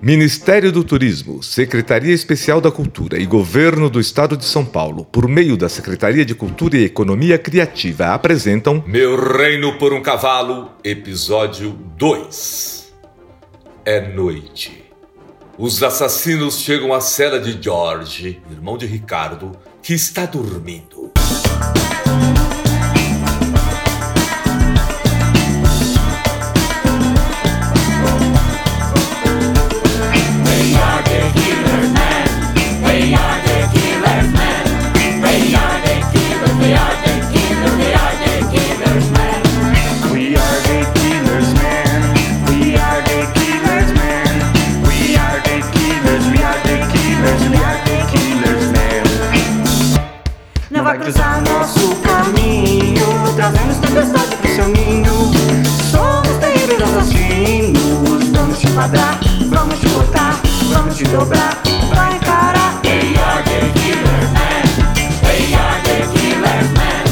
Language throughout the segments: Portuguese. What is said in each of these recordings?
Ministério do Turismo, Secretaria Especial da Cultura e Governo do Estado de São Paulo, por meio da Secretaria de Cultura e Economia Criativa, apresentam Meu Reino por um Cavalo, episódio 2. É noite. Os assassinos chegam à cela de George, irmão de Ricardo, que está dormindo. Enquadrar, vamos te cortar, vamos te dobrar. Vai encarar. They are the killers, man. They are the killers, man.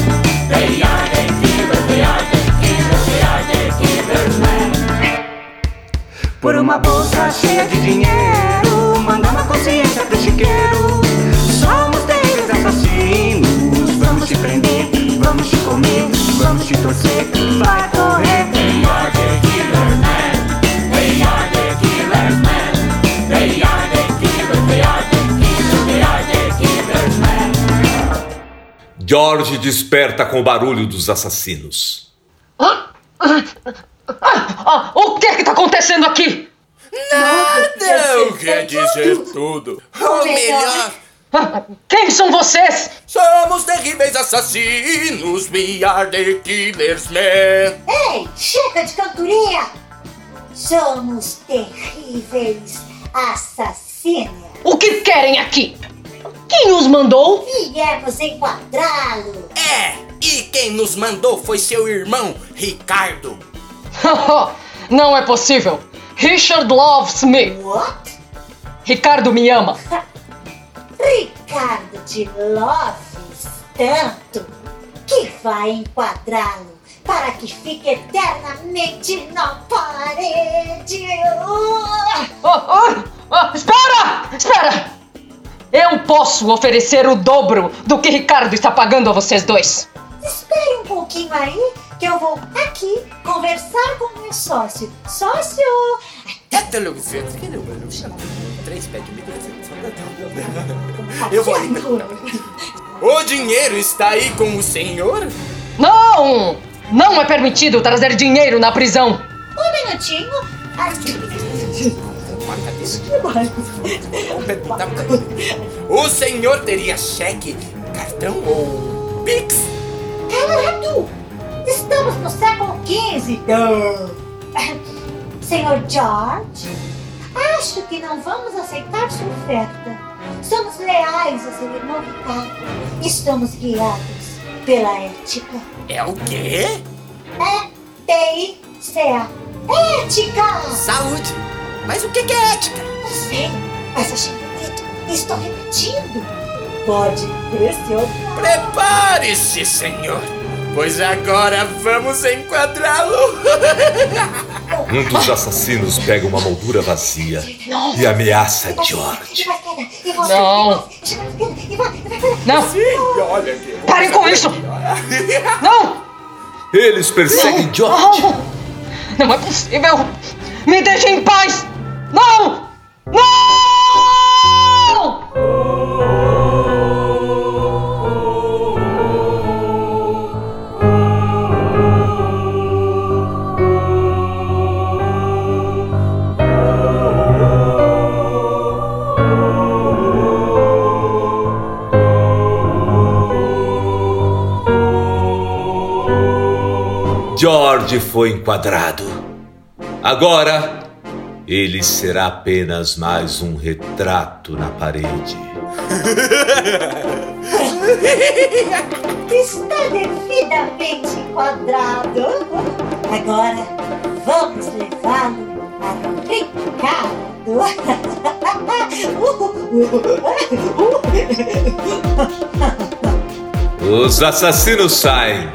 They are the killers, they are the killers, they are the killers, man. Por uma bolsa cheia de dinheiro, mandando a consciência pro chiqueiro. Somos terríveis assassinos. Vamos te prender, vamos te comer, vamos te torcer. Vai George desperta com o barulho dos assassinos. Ah, o que que tá acontecendo aqui? Não quer dizer tudo. Ou melhor, Ah, Quem são vocês? somos terríveis assassinos. We are the killers, man. Ei, chega de cantoria! Somos terríveis assassinos. O que querem aqui? Quem os mandou? Viemos enquadrá-lo. É, e quem nos mandou foi seu irmão, Ricardo. Não é possível. Richard loves me. What? Ricardo me ama. Ricardo de Loves tanto que vai enquadrá-lo para que fique eternamente na parede. Ah, ah, ah, espera! Espera! Eu posso oferecer o dobro do que Ricardo está pagando a vocês dois. Espere um pouquinho aí que eu vou aqui conversar com o meu sócio. Sócio! É televisão. Três pés de. Eu vou ali. O dinheiro está aí com o senhor? Não! Não é permitido trazer dinheiro na prisão. Um minutinho. O senhor teria cheque, cartão ou Pix? Calado! Estamos no século XV. Senhor George, acho que não vamos aceitar sua oferta. Somos leais a seu irmão Ricardo. Estamos guiados pela ética. É o quê? É T-I-C-A. Ética! Saúde. Mas o que é ética? Não sei, mas achei bonito. Estou repetindo. Pode pressionar. Prepare-se, senhor, pois agora vamos enquadrá-lo. Um dos assassinos pega uma moldura vazia e ameaça George. Não. Não! Parem com isso! Não! Eles perseguem George. Não! Não é possível! Me deixem em paz! Não! Não! George foi enquadrado. Agora, ele será apenas mais um retrato na parede. Está devidamente enquadrado. Agora vamos levá-lo a Ricardo. Os assassinos saem.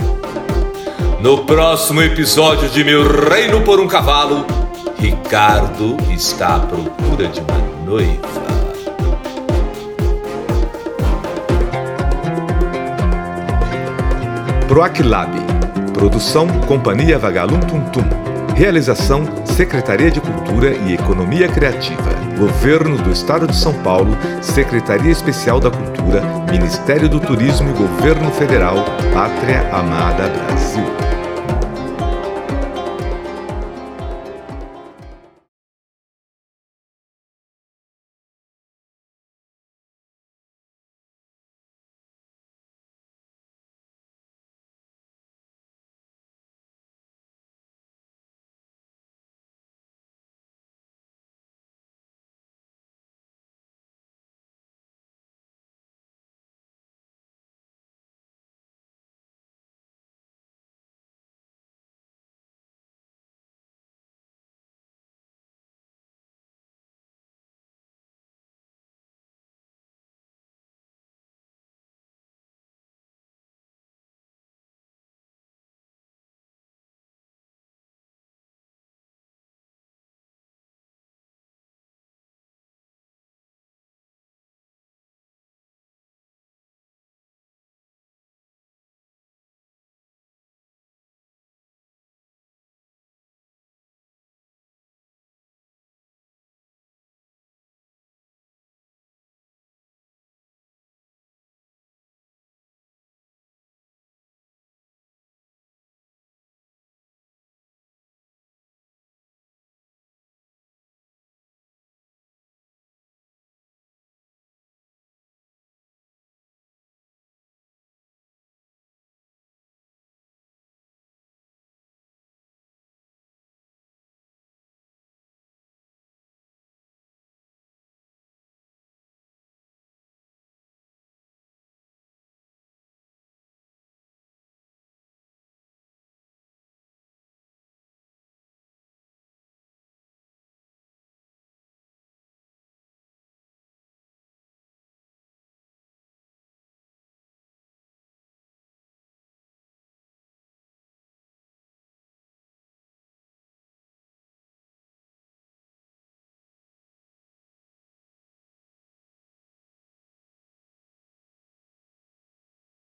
No próximo episódio de Meu Reino por um Cavalo, Ricardo está à procura de uma noiva. Proaclab. Produção Companhia Vagalum Tum Tum. Realização Secretaria de Cultura e Economia Criativa. Governo do Estado de São Paulo, Secretaria Especial da Cultura, Ministério do Turismo e Governo Federal, Pátria Amada Brasil.